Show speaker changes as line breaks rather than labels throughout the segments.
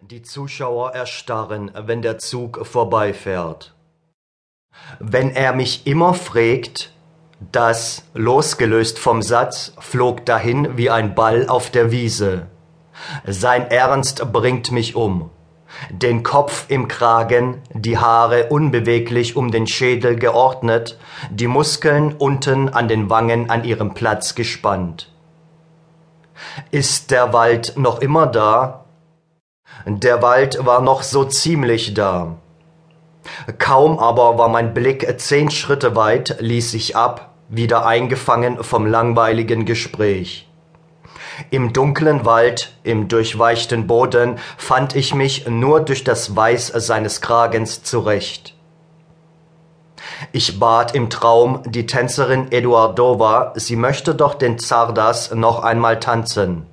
Die Zuschauer erstarren, wenn der Zug vorbeifährt. Wenn er mich immer fragt, das, losgelöst vom Satz, flog dahin wie ein Ball auf der Wiese. Sein Ernst bringt mich um. Den Kopf im Kragen, die Haare unbeweglich um den Schädel geordnet, die Muskeln unten an den Wangen an ihrem Platz gespannt. Ist der Wald noch immer da? Der Wald war noch so ziemlich da. Kaum aber war mein Blick zehn Schritte weit, ließ ich ab, wieder eingefangen vom langweiligen Gespräch. Im dunklen Wald, im durchweichten Boden fand ich mich nur durch das Weiß seines Kragens zurecht. Ich bat im Traum die Tänzerin Eduardova, sie möchte doch den Zardas noch einmal tanzen.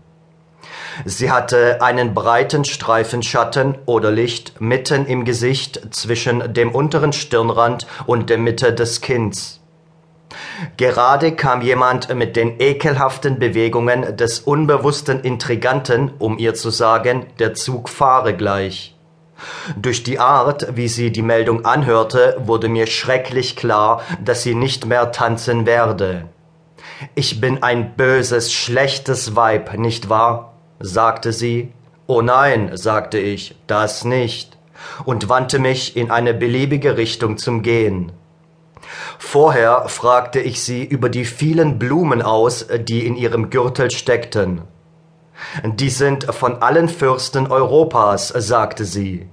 Sie hatte einen breiten Streifen Schatten oder Licht mitten im Gesicht zwischen dem unteren Stirnrand und der Mitte des Kinns. Gerade kam jemand mit den ekelhaften Bewegungen des unbewussten Intriganten, um ihr zu sagen, der Zug fahre gleich. Durch die Art, wie sie die Meldung anhörte, wurde mir schrecklich klar, dass sie nicht mehr tanzen werde. Ich bin ein böses, schlechtes Weib, nicht wahr? Sagte sie. Oh nein, sagte ich, das nicht, und wandte mich in eine beliebige Richtung zum Gehen. Vorher fragte ich sie über die vielen Blumen aus, die in ihrem Gürtel steckten. Die sind von allen Fürsten Europas, sagte sie.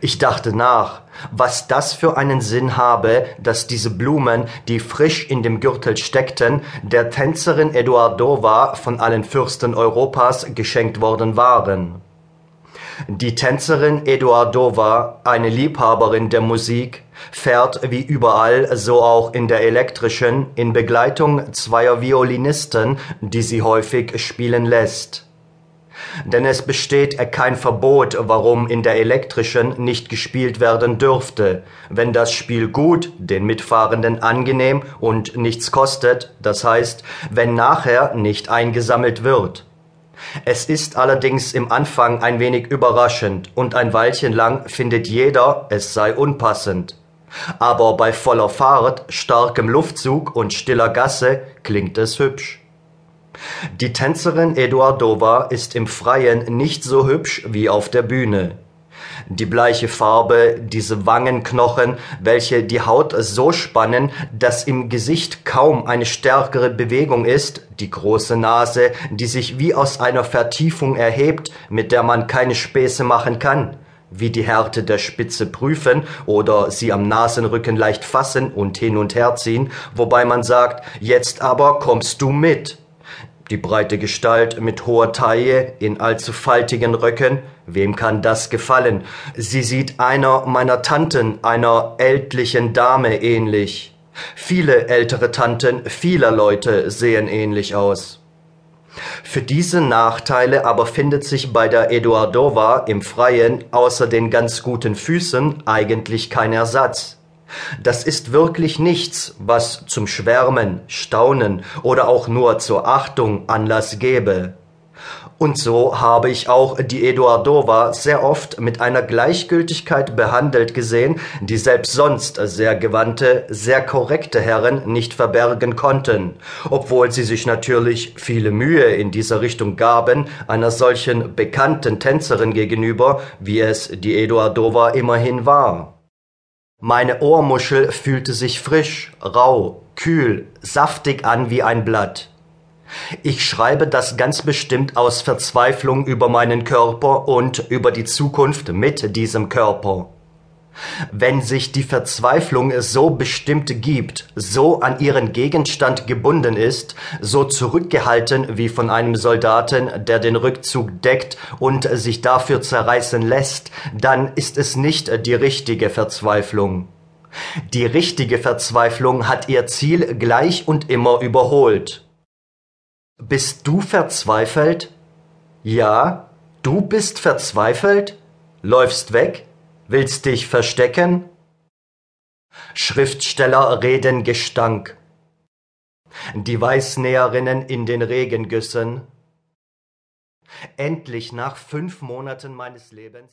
Ich dachte nach, was das für einen Sinn habe, dass diese Blumen, die frisch in dem Gürtel steckten, der Tänzerin Eduardova von allen Fürsten Europas geschenkt worden waren. Die Tänzerin Eduardova, eine Liebhaberin der Musik, fährt wie überall, so auch in der elektrischen, in Begleitung zweier Violinisten, die sie häufig spielen lässt. Denn es besteht kein Verbot, warum in der elektrischen nicht gespielt werden dürfte, wenn das Spiel gut, den Mitfahrenden angenehm und nichts kostet, das heißt, wenn nachher nicht eingesammelt wird. Es ist allerdings im Anfang ein wenig überraschend und ein Weilchen lang findet jeder, es sei unpassend. Aber bei voller Fahrt, starkem Luftzug und stiller Gasse klingt es hübsch. Die Tänzerin Eduardova ist im Freien nicht so hübsch wie auf der Bühne. Die bleiche Farbe, diese Wangenknochen, welche die Haut so spannen, dass im Gesicht kaum eine stärkere Bewegung ist, die große Nase, die sich wie aus einer Vertiefung erhebt, mit der man keine Späße machen kann, wie die Härte der Spitze prüfen oder sie am Nasenrücken leicht fassen und hin und her ziehen, wobei man sagt, jetzt aber kommst du mit. Die breite Gestalt mit hoher Taille in allzu faltigen Röcken, wem kann das gefallen? Sie sieht einer meiner Tanten, einer ältlichen Dame ähnlich. Viele ältere Tanten vieler Leute sehen ähnlich aus. Für diese Nachteile aber findet sich bei der Eduardova im Freien außer den ganz guten Füßen eigentlich kein Ersatz. Das ist wirklich nichts, was zum Schwärmen, Staunen oder auch nur zur Achtung Anlass gäbe. Und so habe ich auch die Eduardova sehr oft mit einer Gleichgültigkeit behandelt gesehen, die selbst sonst sehr gewandte, sehr korrekte Herren nicht verbergen konnten, obwohl sie sich natürlich viele Mühe in dieser Richtung gaben, einer solchen bekannten Tänzerin gegenüber, wie es die Eduardova immerhin war. Meine Ohrmuschel fühlte sich frisch, rau, kühl, saftig an wie ein Blatt. Ich schreibe das ganz bestimmt aus Verzweiflung über meinen Körper und über die Zukunft mit diesem Körper. Wenn sich die Verzweiflung so bestimmt gibt, so an ihren Gegenstand gebunden ist, so zurückgehalten wie von einem Soldaten, der den Rückzug deckt und sich dafür zerreißen lässt, dann ist es nicht die richtige Verzweiflung. Die richtige Verzweiflung hat ihr Ziel gleich und immer überholt. Bist du verzweifelt? Ja, du bist verzweifelt? Läufst weg? Willst dich verstecken? Schriftsteller reden Gestank. Die Weißnäherinnen in den Regengüssen. Endlich nach fünf Monaten meines Lebens